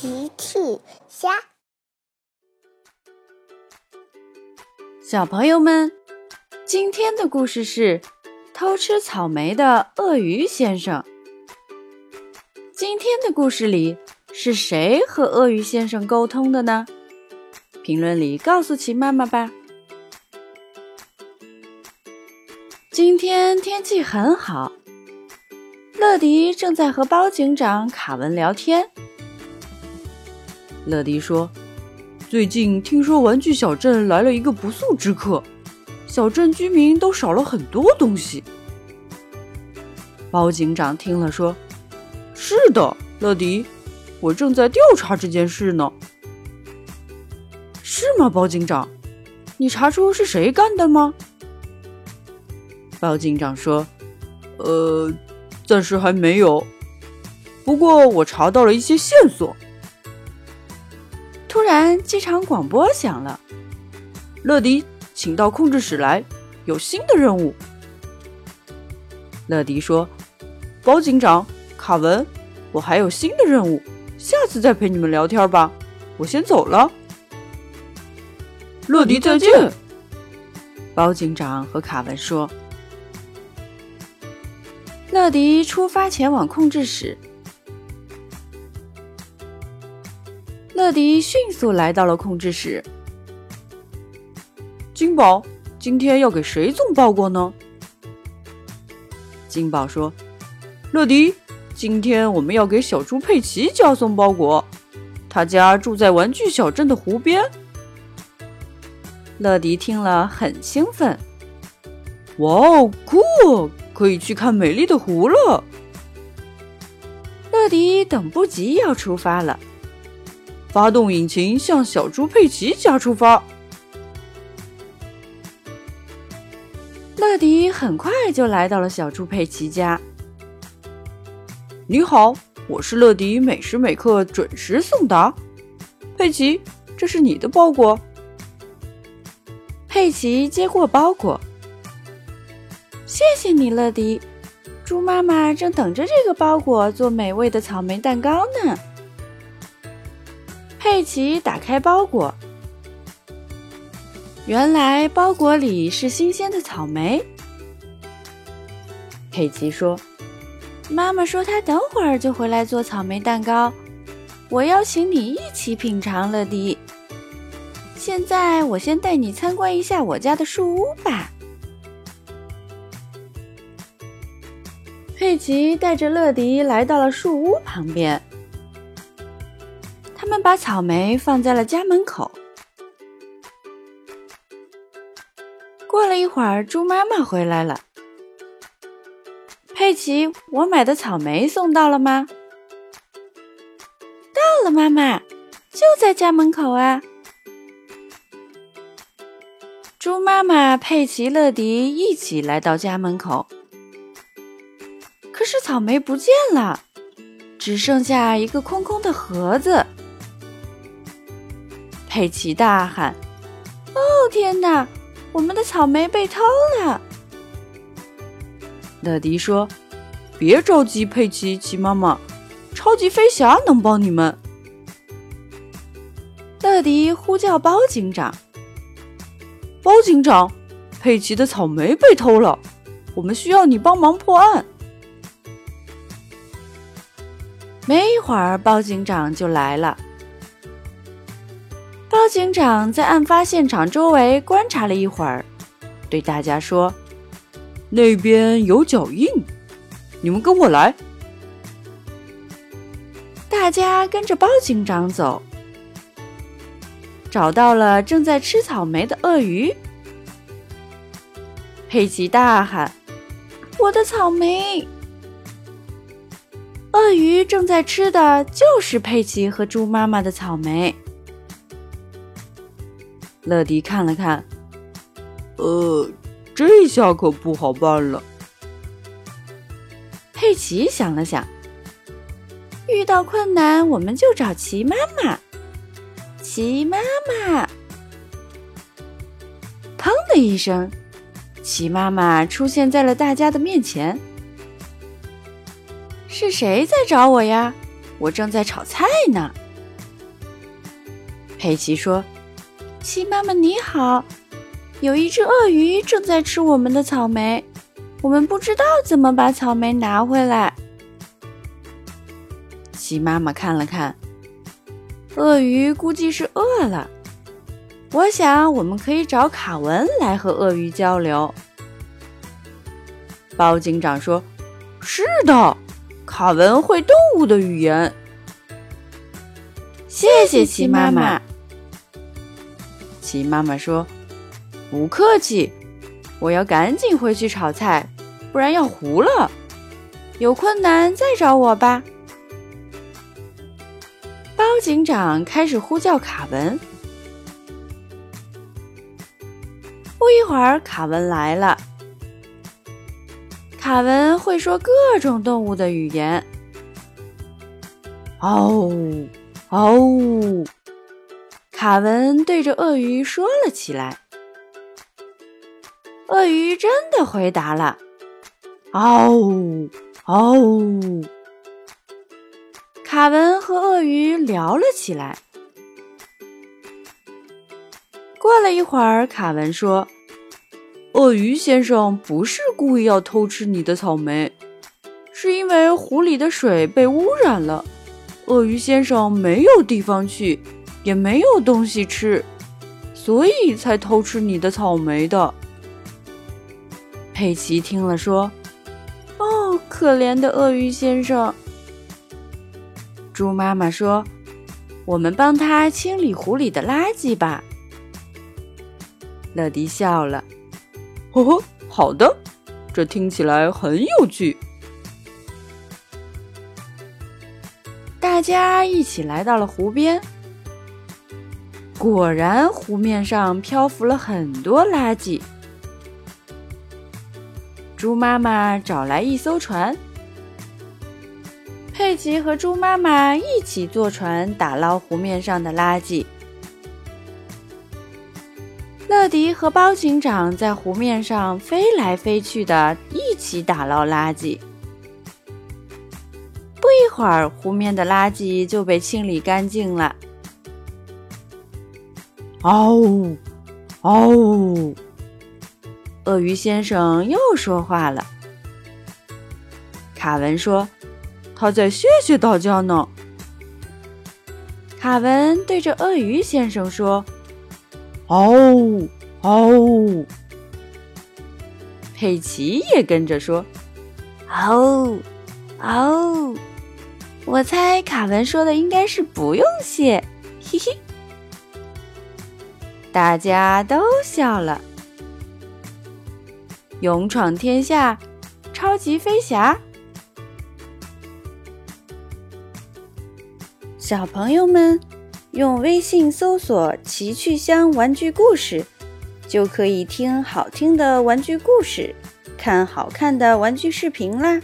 奇趣虾，小朋友们，今天的故事是偷吃草莓的鳄鱼先生。今天的故事里是谁和鳄鱼先生沟通的呢？评论里告诉奇妈妈吧。今天天气很好，乐迪正在和包警长卡文聊天。乐迪说：“最近听说玩具小镇来了一个不速之客，小镇居民都少了很多东西。”包警长听了说：“是的，乐迪，我正在调查这件事呢。”“是吗，包警长？你查出是谁干的吗？”包警长说：“呃，暂时还没有，不过我查到了一些线索。”机场广播响了：“乐迪，请到控制室来，有新的任务。”乐迪说：“包警长，卡文，我还有新的任务，下次再陪你们聊天吧。我先走了。”乐迪再见。包警长和卡文说：“乐迪出发前往控制室。”乐迪迅速来到了控制室。金宝，今天要给谁送包裹呢？金宝说：“乐迪，今天我们要给小猪佩奇家送包裹，他家住在玩具小镇的湖边。”乐迪听了很兴奋：“哇哦，酷！可以去看美丽的湖了。”乐迪等不及要出发了。发动引擎，向小猪佩奇家出发。乐迪很快就来到了小猪佩奇家。你好，我是乐迪，每时每刻准时送达。佩奇，这是你的包裹。佩奇接过包裹，谢谢你，乐迪。猪妈妈正等着这个包裹做美味的草莓蛋糕呢。佩奇打开包裹，原来包裹里是新鲜的草莓。佩奇说：“妈妈说她等会儿就回来做草莓蛋糕，我邀请你一起品尝乐迪。现在我先带你参观一下我家的树屋吧。”佩奇带着乐迪来到了树屋旁边。把草莓放在了家门口。过了一会儿，猪妈妈回来了。佩奇，我买的草莓送到了吗？到了，妈妈，就在家门口啊。猪妈妈、佩奇、乐迪一起来到家门口，可是草莓不见了，只剩下一个空空的盒子。佩奇大喊：“哦，天哪！我们的草莓被偷了！”乐迪说：“别着急，佩奇，奇妈妈，超级飞侠能帮你们。”乐迪呼叫包警长：“包警长，佩奇的草莓被偷了，我们需要你帮忙破案。”没一会儿，包警长就来了。警长在案发现场周围观察了一会儿，对大家说：“那边有脚印，你们跟我来。”大家跟着包警长走，找到了正在吃草莓的鳄鱼。佩奇大喊：“我的草莓！”鳄鱼正在吃的就是佩奇和猪妈妈的草莓。乐迪看了看，呃，这下可不好办了。佩奇想了想，遇到困难我们就找奇妈妈。奇妈妈，砰的一声，奇妈妈出现在了大家的面前。是谁在找我呀？我正在炒菜呢。佩奇说：“鸡妈妈你好，有一只鳄鱼正在吃我们的草莓，我们不知道怎么把草莓拿回来。”鸡妈妈看了看，鳄鱼估计是饿了。我想我们可以找卡文来和鳄鱼交流。包警长说：“是的，卡文会动物的语言。”谢谢齐妈妈。齐妈妈说：“不客气，我要赶紧回去炒菜，不然要糊了。有困难再找我吧。”包警长开始呼叫卡文。不一会儿，卡文来了。卡文会说各种动物的语言。哦，哦，卡文对着鳄鱼说了起来。鳄鱼真的回答了。哦，哦。卡文和鳄鱼聊了起来。过了一会儿，卡文说：“鳄鱼先生不是故意要偷吃你的草莓，是因为湖里的水被污染了，鳄鱼先生没有地方去，也没有东西吃，所以才偷吃你的草莓的。”佩奇听了说：“哦，可怜的鳄鱼先生。”猪妈妈说：“我们帮他清理湖里的垃圾吧。”乐迪笑了：“呵呵，好的，这听起来很有趣。”大家一起来到了湖边，果然湖面上漂浮了很多垃圾。猪妈妈找来一艘船。佩奇和猪妈妈一起坐船打捞湖面上的垃圾。乐迪和包警长在湖面上飞来飞去的，一起打捞垃圾。不一会儿，湖面的垃圾就被清理干净了。哦，哦，鳄鱼先生又说话了。卡文说。他在谢谢大家呢。卡文对着鳄鱼先生说：“哦哦。”佩奇也跟着说：“哦哦。”我猜卡文说的应该是不用谢，嘿嘿。大家都笑了。勇闯天下，超级飞侠。小朋友们，用微信搜索“奇趣箱玩具故事”，就可以听好听的玩具故事，看好看的玩具视频啦。